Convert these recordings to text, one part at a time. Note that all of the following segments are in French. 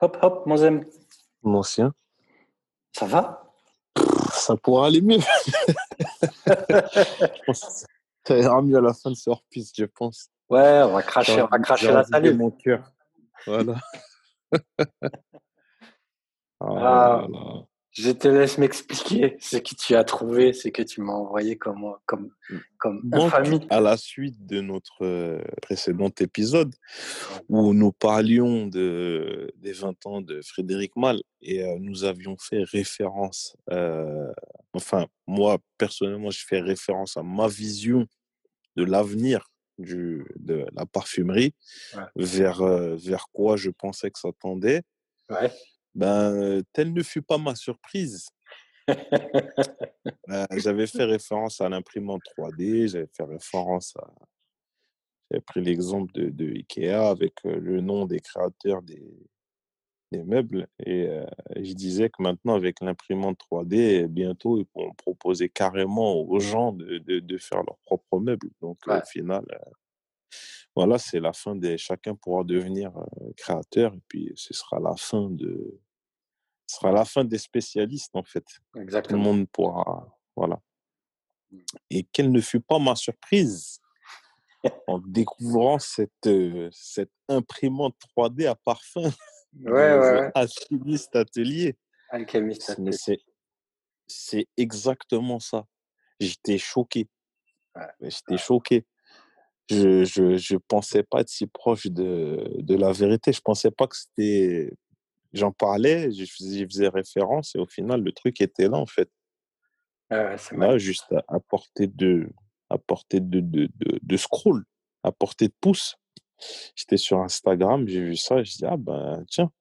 Hop, hop, mon zem. Mon ancien. Ça va? Ça pourra aller mieux. je pense ça ira mieux à la fin de ce hors-piste, je pense. Ouais, on va cracher, on va cracher la salut. mon cœur. Voilà. Ah, je te laisse m'expliquer ce que tu as trouvé, ce que tu m'as envoyé comme, comme, comme Donc, à la suite de notre euh, précédent épisode où nous parlions de, des 20 ans de Frédéric Mal et euh, nous avions fait référence, euh, enfin, moi personnellement, je fais référence à ma vision de l'avenir du, de la parfumerie, vers, vers quoi je pensais que ça tendait. Ouais. Ben, telle ne fut pas ma surprise. Ben, j'avais fait référence à l'imprimante 3D, j'avais fait référence à. J'avais pris l'exemple de, de, Ikea avec le nom des créateurs des, des meubles. Et je disais que maintenant, avec l'imprimante 3D, bientôt, ils pourront proposer carrément aux gens de, de, de faire leurs propres meubles. Donc, au final, voilà, c'est la fin des. Chacun pourra devenir créateur, et puis ce sera la fin de. Ce sera la fin des spécialistes, en fait. Exactement. Tout le monde pourra. Voilà. Mmh. Et quelle ne fut pas ma surprise en découvrant cette, cette imprimante 3D à parfum ouais, ouais, Alchimiste Atelier. Alchimiste Atelier. C'est exactement ça. J'étais choqué. Ouais. J'étais choqué je, je, je pensais pas être si proche de, de la vérité. Je pensais pas que c'était. J'en parlais, je faisais, faisais, référence et au final, le truc était là, en fait. Ah là, juste à, à, portée de, à portée de, de, de, de scroll, à portée de pouce. J'étais sur Instagram, j'ai vu ça, je dis, ah ben, tiens.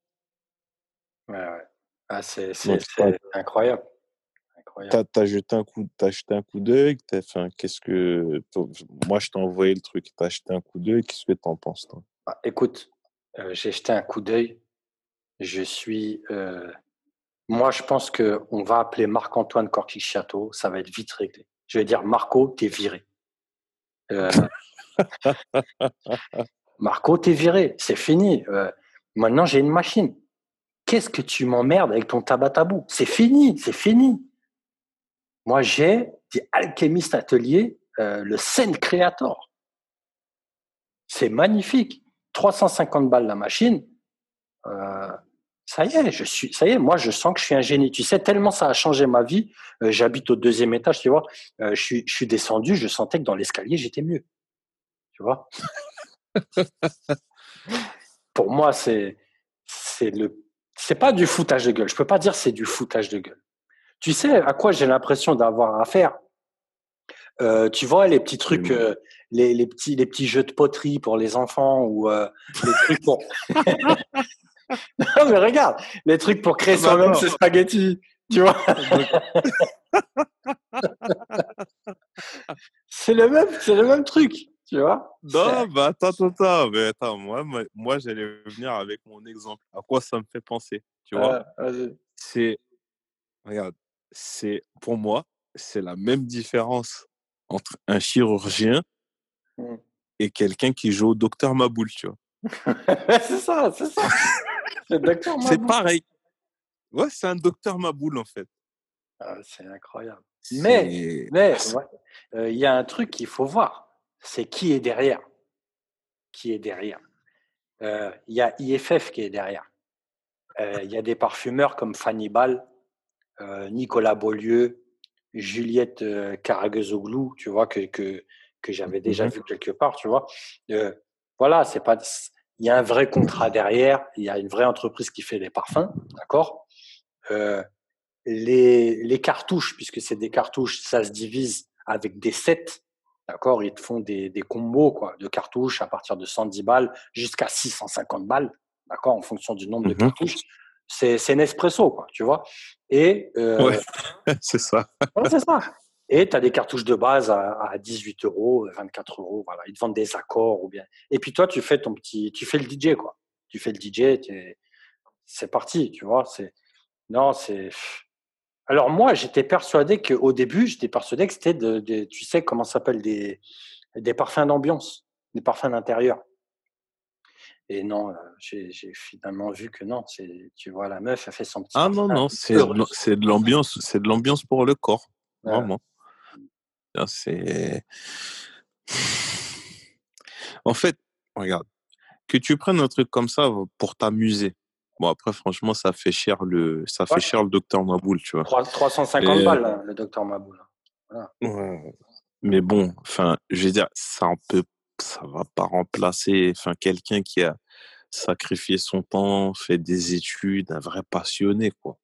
Ouais, ouais. Ah, c'est incroyable. T'as as jeté un coup, as jeté un coup d'œil. Enfin, qu'est-ce que moi je t'ai envoyé le truc. T'as jeté un coup d'œil. Qu'est-ce que t'en penses toi? Ah, Écoute, euh, j'ai jeté un coup d'œil. Je suis. Euh... Moi, je pense que on va appeler Marc-Antoine Corquichâteau. Ça va être vite réglé. Je vais dire Marco, t'es viré. Euh... Marco, t'es viré. C'est fini. Maintenant, j'ai une machine. Qu'est-ce que tu m'emmerdes avec ton tabac tabou C'est fini. C'est fini. Moi, j'ai des alchimistes ateliers, euh, le Scène Creator. C'est magnifique. 350 balles la machine. Euh, ça y est, je suis, ça y est, moi, je sens que je suis un génie. Tu sais, tellement ça a changé ma vie. Euh, j'habite au deuxième étage, tu vois. je, suis, je suis descendu, je sentais que dans l'escalier, j'étais mieux. Tu vois? Pour moi, c'est, c'est le, c'est pas du foutage de gueule. Je peux pas dire c'est du foutage de gueule. Tu sais à quoi j'ai l'impression d'avoir affaire? Euh, Tu vois les petits trucs, euh, les, les, petits les petits jeux de poterie pour les enfants ou euh, les trucs pour. non mais regarde, les trucs pour créer soi-même ses spaghettis, tu vois? c'est le même, c'est le même truc, tu vois? Non, bah attends, attends, attends, mais attends, moi, moi, j'allais venir avec mon exemple. À quoi ça me fait penser, tu vois? C'est, regarde, c'est pour moi, c'est la même différence entre un chirurgien mmh. et quelqu'un qui joue au docteur Maboul, tu vois. c'est ça, c'est ça. c'est pareil. Ouais, c'est un docteur Maboul en fait. Ah, c'est incroyable. Mais mais il y a un truc qu'il faut voir, c'est qui est derrière. Qui est derrière. Il y a IFF qui est derrière. Il y a des parfumeurs comme Fanny Ball euh, Nicolas Beaulieu, Juliette euh, tu vois, que, que, que j'avais déjà mmh vu quelque part, tu vois. Euh, voilà, c'est pas. Il y a un vrai contrat derrière, il y a une vraie entreprise qui fait les parfums, d'accord euh, les, les cartouches, puisque c'est des cartouches, ça se divise avec des sets, d'accord Ils te font des, des combos quoi, de cartouches à partir de 110 balles jusqu'à 650 balles, d'accord En fonction du nombre de mmh cartouches c'est Nespresso, quoi, tu vois. Et euh, c'est ça. c'est ça. Et tu as des cartouches de base à, 18 euros, 24 euros, voilà. Ils te vendent des accords ou bien. Et puis toi, tu fais ton petit, tu fais le DJ, quoi. Tu fais le DJ, c'est parti, tu vois. C'est non, c'est. Alors moi, j'étais persuadé qu'au début, j'étais persuadé que c'était de, tu sais comment ça s'appelle des des parfums d'ambiance, des parfums d'intérieur. Et non, j'ai finalement vu que non. Tu vois, la meuf, a fait son petit. Ah non, non, c'est de l'ambiance, c'est de l'ambiance pour le corps. Vraiment. C'est. En fait, regarde, que tu prennes un truc comme ça pour t'amuser. Bon, après, franchement, ça fait cher le, ça fait cher le docteur Maboul, tu vois. 350 balles, le docteur Maboul. Mais bon, enfin, je veux dire, ça ne peut, ça va pas remplacer, enfin, quelqu'un qui a sacrifié son temps, fait des études, un vrai passionné, quoi.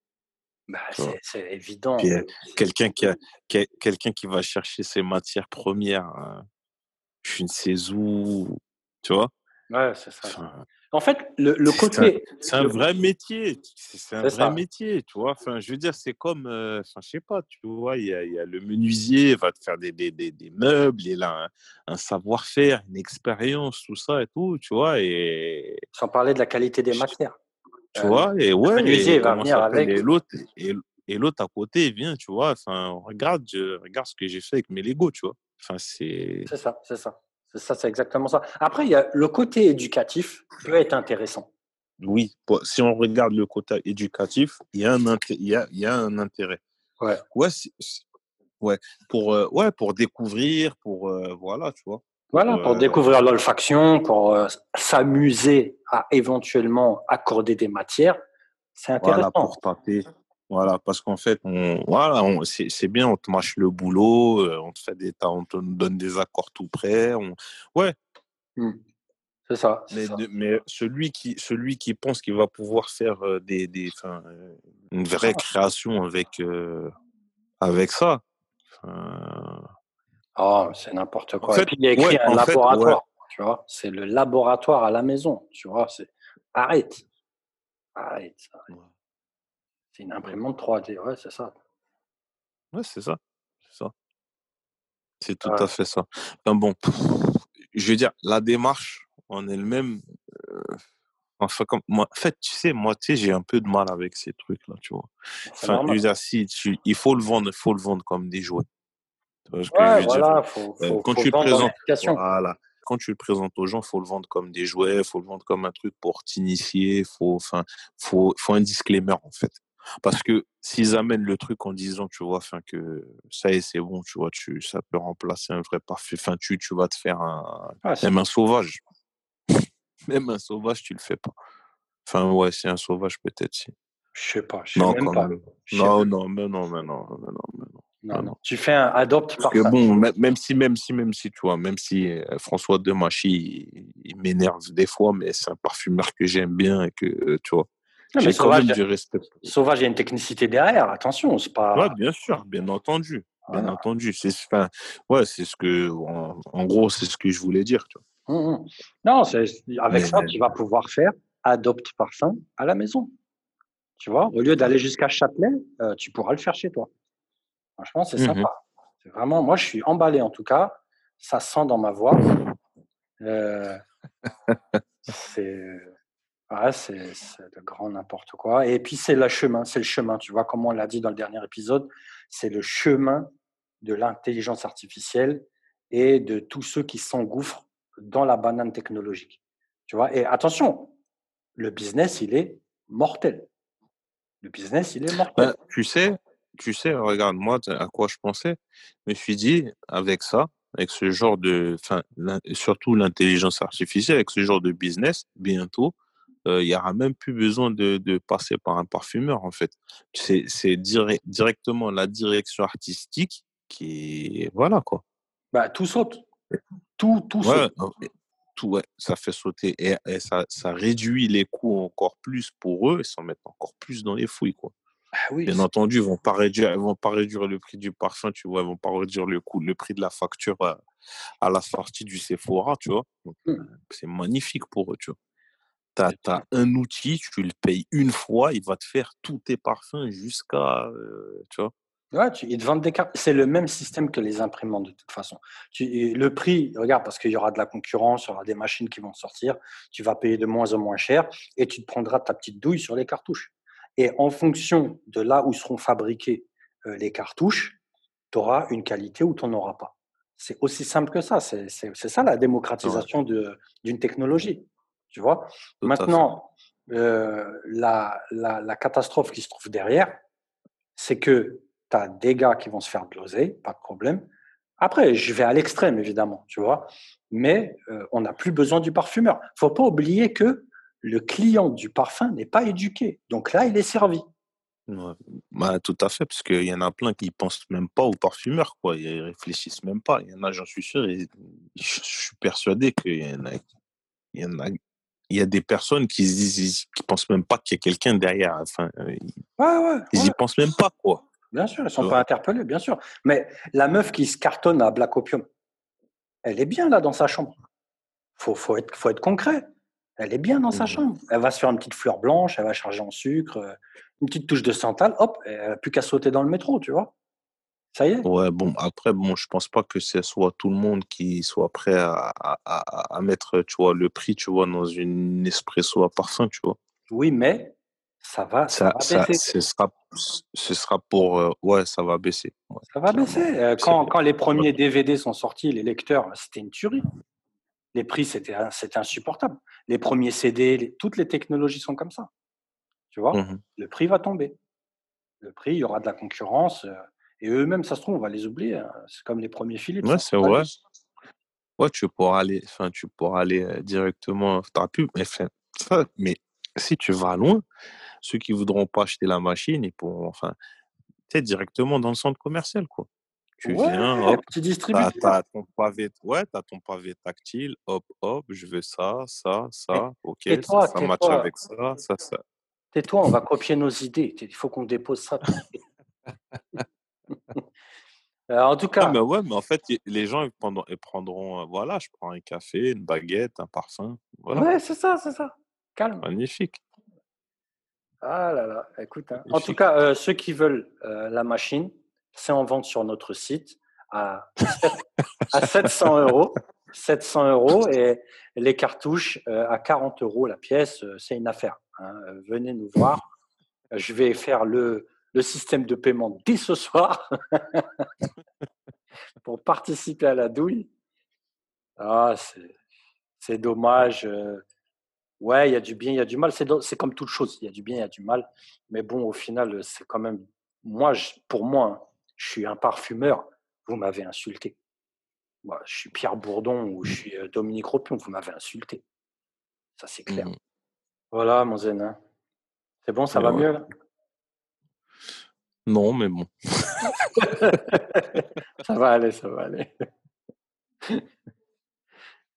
Bah, c'est évident. Euh, quelqu'un qui, a, quelqu'un qui va chercher ses matières premières, hein, je ne sais où, tu vois? Ouais, c'est ça. En fait, le, le côté. C'est un, vrai métier. C'est un vrai métier, tu vois. Enfin, je veux dire, c'est comme. Euh, enfin, je sais pas, tu vois, il y a, y a, le menuisier, va te faire des, des, des, des meubles, il a un, savoir-faire, une expérience, tout ça et tout, tu vois. Et... Sans parler de la qualité des matières. Tu vois, et ouais. Le menuisier va venir avec. Et l'autre, et, et l'autre à côté vient, tu vois. Enfin, regarde, je, regarde ce que j'ai fait avec mes Lego, tu vois. Enfin, c'est. C'est ça, c'est ça. Ça, c'est exactement ça. Après, il y a le côté éducatif peut être intéressant. Oui, si on regarde le côté éducatif, il y a un, il y a, il y a un intérêt. Ouais. Ouais, ouais. Pour, euh, ouais, pour découvrir, pour. Euh, voilà, tu vois. Voilà, pour, euh, découvrir l'olfaction, pour s'amuser à éventuellement accorder des matières. C'est intéressant. Voilà, pour taper. Voilà, parce qu'en fait, on, voilà, c'est bien, on te mâche le boulot, euh, on te fait des on te donne des accords tout près. On, ouais. Mmh. C'est ça. Mais, mais, celui, qui, celui qui pense qu'il va pouvoir faire euh, des, des, une vraie création avec, euh, avec ça. Oh, c'est n'importe quoi. Et puis, il y a écrit un laboratoire, tu vois. C'est le laboratoire à la maison, tu vois. Arrête. Arrête. arrête. C'est une imprimante 3D, ouais, c'est ça. Ouais, c'est ça. C'est ça. C'est tout à fait ça. bon, je veux dire, la démarche en elle-même, euh, enfin, comme moi, en fait, tu sais, moi, tu sais, j'ai un peu de mal avec ces trucs-là, tu vois. Enfin, dire, si il faut le vendre, il faut le vendre comme des jouets. ouais, voilà, faut, euh, faut, quand tu le présentes, voilà, quand tu le présentes aux gens, faut le vendre comme des jouets, faut le vendre comme un truc pour t'initier, faut, enfin, faut, faut un disclaimer en fait. Parce que s'ils amènent le truc en disant, tu vois, fin que ça y est, c'est bon, tu vois, tu, ça peut remplacer un vrai parfait. Enfin, tu, tu vas te faire un, même un sauvage. même un sauvage, tu le fais pas. Enfin, ouais, c'est un sauvage, peut-être, si. Je sais pas, je sais non, même pas. Non, non, mais non, mais non, mais non, mais non. Non, non. Tu fais un adopte par que bon, même si, même si, même si, tu vois, même si euh, François Demachy, il, il m'énerve des fois, mais c'est un parfumeur que j'aime bien et que, euh, tu vois, mais sauvage, du respect. Sauvage, il y a une technicité derrière. Attention, c'est pas. Ouais, bien sûr, bien entendu, bien entendu. C'est, enfin, ouais, c'est ce que, en, gros, c'est ce que je voulais dire. Tu vois. Hum, hum. Non, c'est, avec ça, tu vas pouvoir faire adopte parfum à la maison. Tu vois, au lieu d'aller jusqu'à Châtelet, euh, tu pourras le faire chez toi. Franchement, c'est mmh sympa. C'est vraiment, moi, je suis emballé en tout cas. Ça sent dans ma voix. Euh, c'est Ouais, c'est le grand n'importe quoi. Et puis, c'est le chemin, c'est le chemin. Tu vois, comme on l'a dit dans le dernier épisode, c'est le chemin de l'intelligence artificielle et de tous ceux qui s'engouffrent dans la banane technologique. Tu vois, et attention, le business, il est mortel. Le business, il est mortel. Ben, tu sais, tu sais, regarde, moi, à quoi je pensais Je me suis dit, avec ça, avec ce genre de, surtout l'intelligence artificielle, avec ce genre de business, bientôt, il n'y aura même plus besoin de, de, passer par un parfumeur, en fait. C'est directement la direction artistique qui Voilà, quoi. Bah, tout saute. Tout, tout saute. Tout, ouais, ça fait sauter et, ça, ça, réduit les coûts encore plus pour eux et s'en mettent encore plus dans les fouilles, quoi. Ah oui, Bien entendu, ils vont pas réduire, vont pas réduire le prix du parfum, tu vois, ils vont pas réduire le coût, le prix de la facture à, la sortie du Sephora, tu vois. Mmh. C'est magnifique pour eux, tu vois. Tu as, un outil, tu le payes une fois, il va te faire tous tes parfums jusqu'à. tu vois? Ouais, tu, ils te vendent des cartes. C'est le même système que les imprimantes de toute façon. Tu, le prix, regarde, parce qu'il y aura de la concurrence, il y aura des machines qui vont sortir, tu vas payer de moins en moins cher et tu te prendras ta petite douille sur les cartouches. Et en fonction de là où seront fabriquées les cartouches, tu auras une qualité ou tu n'en auras pas. C'est aussi simple que ça. C'est ça la démocratisation d'une technologie. Tu vois Maintenant, euh, la, la, la, catastrophe qui se trouve derrière, c'est que tu as des gars qui vont se faire l'oseille, pas de problème. Après, je vais à l'extrême, évidemment, tu vois. Mais euh, on n'a plus besoin du parfumeur. faut pas oublier que le client du parfum n'est pas éduqué. Donc là, il est servi. Bah, tout à fait, parce qu'il y en a plein qui pensent même pas au parfumeur, quoi. Ils réfléchissent même pas. Il y en a, j'en suis sûr, et je suis persuadé qu'il y en a, il y en a, il y a des personnes qui se disent, qui pensent même pas qu'il y a quelqu'un derrière. Enfin, euh, ils, ouais, y pensent même pas, quoi. Bien sûr, ils sont pas interpellés, bien sûr. Mais la meuf qui se cartonne à Black Opium, elle est bien là dans sa chambre. Faut, faut être, faut être concret. Elle est bien dans sa mmh. chambre. Elle va se faire une petite fleur blanche, elle va charger en sucre, euh, une petite touche de santal, hop, elle n'a plus qu'à sauter dans le métro, tu vois? Ça y est? Ouais, bon, après, bon, je pense pas que ce soit tout le monde qui soit prêt à, à, mettre, tu vois, le prix, tu vois, dans une espresso à parfum, tu vois. Oui, mais ça va, ça, va baisser. ce, sera, ce sera pour, euh, ouais, ça va baisser. ça va baisser. Euh, quand, quand les premiers DVD sont sortis, les lecteurs, c'était une tuerie. Les prix, c'était insupportable. Les premiers CD, toutes les technologies sont comme ça. Tu vois, mmh le prix va tomber. Le prix, il y aura de la concurrence. Euh, et eux-mêmes, ça se trouve, on va les oublier. Hein. C'est comme les premiers Philips. Ouais, c'est vrai. Ouais, tu pourras aller, enfin, tu pourras aller euh, directement. T'as pu, mais, mais si tu vas loin, ceux qui voudront pas acheter la machine, ils pourront, enfin, tu directement dans le centre commercial, quoi. Tu viens, hop, petit distributeur. T'as, ton pavé, ouais, as ton pavé tactile, hop, hop, je veux ça, ça, ça, ok, ça, ça match avec ça, ça, ça. Tais-toi, on va copier nos idées. Il faut qu'on dépose ça. Euh, en tout cas. mais ouais, mais en fait, les gens ils prendront, ils prendront euh, voilà, je prends un café, une baguette, un parfum. Voilà. Ouais, c'est ça, c'est ça. Calme. Magnifique. Ah là là, écoute. Hein. En tout cas, euh, ceux qui veulent la machine, c'est en vente sur notre site à, à 700 euros. 700 euros et les cartouches à 40 euros la pièce, c'est une affaire. Hein. Venez nous voir. Je vais faire le, le système de paiement dès ce soir participer à la douille. Ah, c'est dommage. Euh. Ouais, il y a du bien, il y a du mal. C'est comme toute chose. Il y a du bien, il y a du mal. Mais bon, au final, c'est quand même. Moi, pour moi, hein, je suis un parfumeur. Vous m'avez insulté. Moi, je suis Pierre Bourdon ou je suis euh, Dominique Ropion. Vous m'avez insulté. Ça, c'est clair. Mmh voilà, mon zen. Hein. C'est bon, ça va mieux là? Non, mais bon. ça va aller, ça va aller.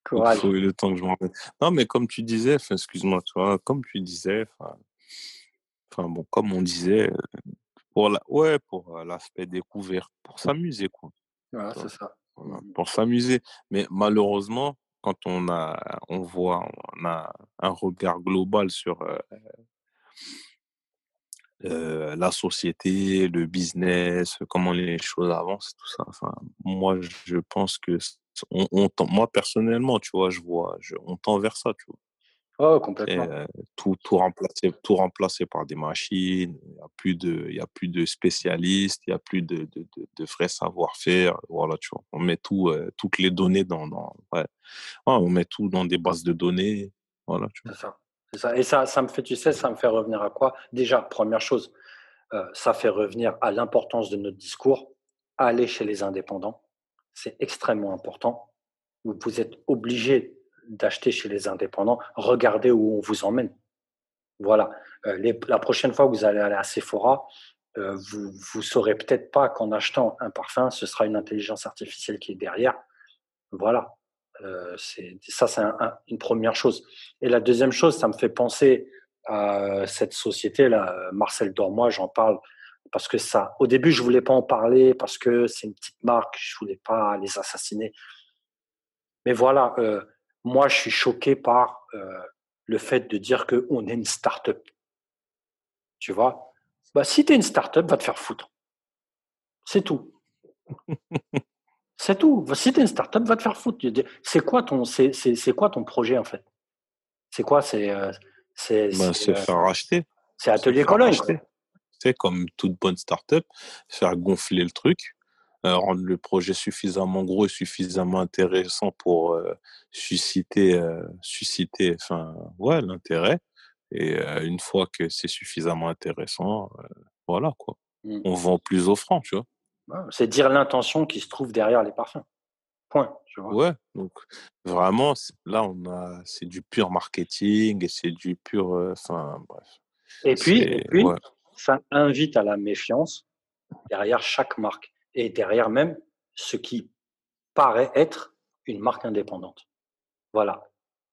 Courage. Il faut le temps que je m'en Non, mais comme tu disais, excuse-moi, toi, comme tu disais, enfin, bon, comme on disait, pour la, ouais, pour euh, l'aspect découvert, pour s'amuser, quoi. Voilà, c'est ça. pour s'amuser. Mais malheureusement, quand on a, on voit, on a un regard global sur euh, la société, le business, comment les choses avancent, tout ça. Enfin, moi, je pense que on, moi personnellement, tu vois, je vois, je, on tend vers ça, tu vois. Oh, complètement. tout, tout, remplacé, tout remplacé par des machines. Il n'y a plus de, il y a plus de spécialistes, il n'y a plus de, de, de, vrais savoir-faire. Voilà, tu vois. On met tout, toutes les données dans, dans ouais. on met tout dans des bases de données. Voilà, tu vois. Et ça, ça me fait, tu sais, ça me fait revenir à quoi? Déjà, première chose, euh, ça fait revenir à l'importance de notre discours. Aller chez les indépendants, c'est extrêmement important. Vous êtes obligé d'acheter chez les indépendants. Regardez où on vous emmène. Voilà. Euh, la prochaine fois que vous allez aller à Sephora, euh, vous ne saurez peut-être pas qu'en achetant un parfum, ce sera une intelligence artificielle qui est derrière. Voilà. Euh, ça, c'est une première chose. Et la deuxième chose, ça me fait penser à cette société-là, Marcel Dormois, j'en parle parce que ça, au début, je voulais pas en parler parce que c'est une petite marque, je voulais pas les assassiner. Mais voilà, euh, moi, je suis choqué par euh, le fait de dire qu'on est une start-up. Tu vois? Bah, Si tu es une start-up, va te faire foutre. C'est tout. C'est tout. Si tu es une startup, va te faire foutre. C'est quoi ton, c'est, quoi ton projet en fait? C'est quoi? C'est euh, c'est, bah, c'est, faire racheter. C'est Atelier Cologne. C'est comme toute bonne startup, faire gonfler le truc, rendre le projet suffisamment gros et suffisamment intéressant pour susciter, susciter enfin, ouais, l'intérêt. Et une fois que c'est suffisamment intéressant, voilà quoi. Mmh. On vend plus offrant, tu vois. C'est dire l'intention qui se trouve derrière les parfums. Point. Tu vois. Ouais, donc vraiment, là, on a, c'est du pur marketing et c'est du pur, enfin, bref. Et puis, et puis ça invite à la méfiance derrière chaque marque et derrière même ce qui paraît être une marque indépendante. Voilà.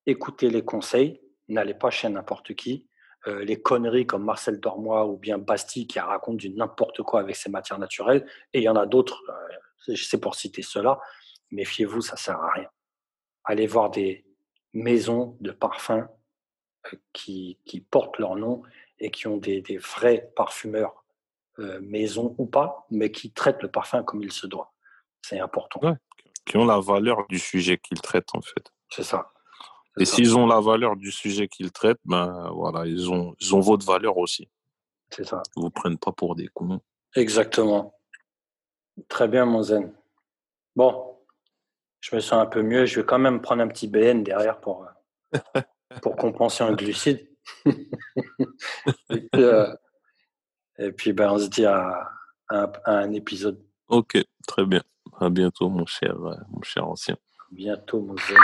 Écoutez les conseils, n'allez pas chez n'importe qui. Euh, les conneries comme Marcel Dormois ou bien Bastille qui raconte du n'importe quoi avec ses matières naturelles. Et il y en a d'autres, euh, c'est pour citer cela. Méfiez-vous, ça sert à rien. Allez voir des maisons de parfums euh, qui, qui portent leur nom et qui ont des, des vrais parfumeurs maison ou pas, mais qui traitent le parfum comme il se doit. C'est important. qui ont la valeur du sujet qu'ils traitent, en fait. C'est ça. Et s'ils ont la valeur du sujet qu'ils traitent, ben voilà, ils ont, ils ont votre valeur aussi. C'est ça. Ils vous prennent pas pour des cons. Exactement. Très bien, mon zen. Bon, je me sens un peu mieux. Je vais quand même prendre un petit BN derrière pour, euh, pour compenser un glucide. Euh, et puis, ben, on se dit à, un épisode. Ok, très bien. À bientôt, mon cher, euh, mon cher ancien. bientôt, mon jeune.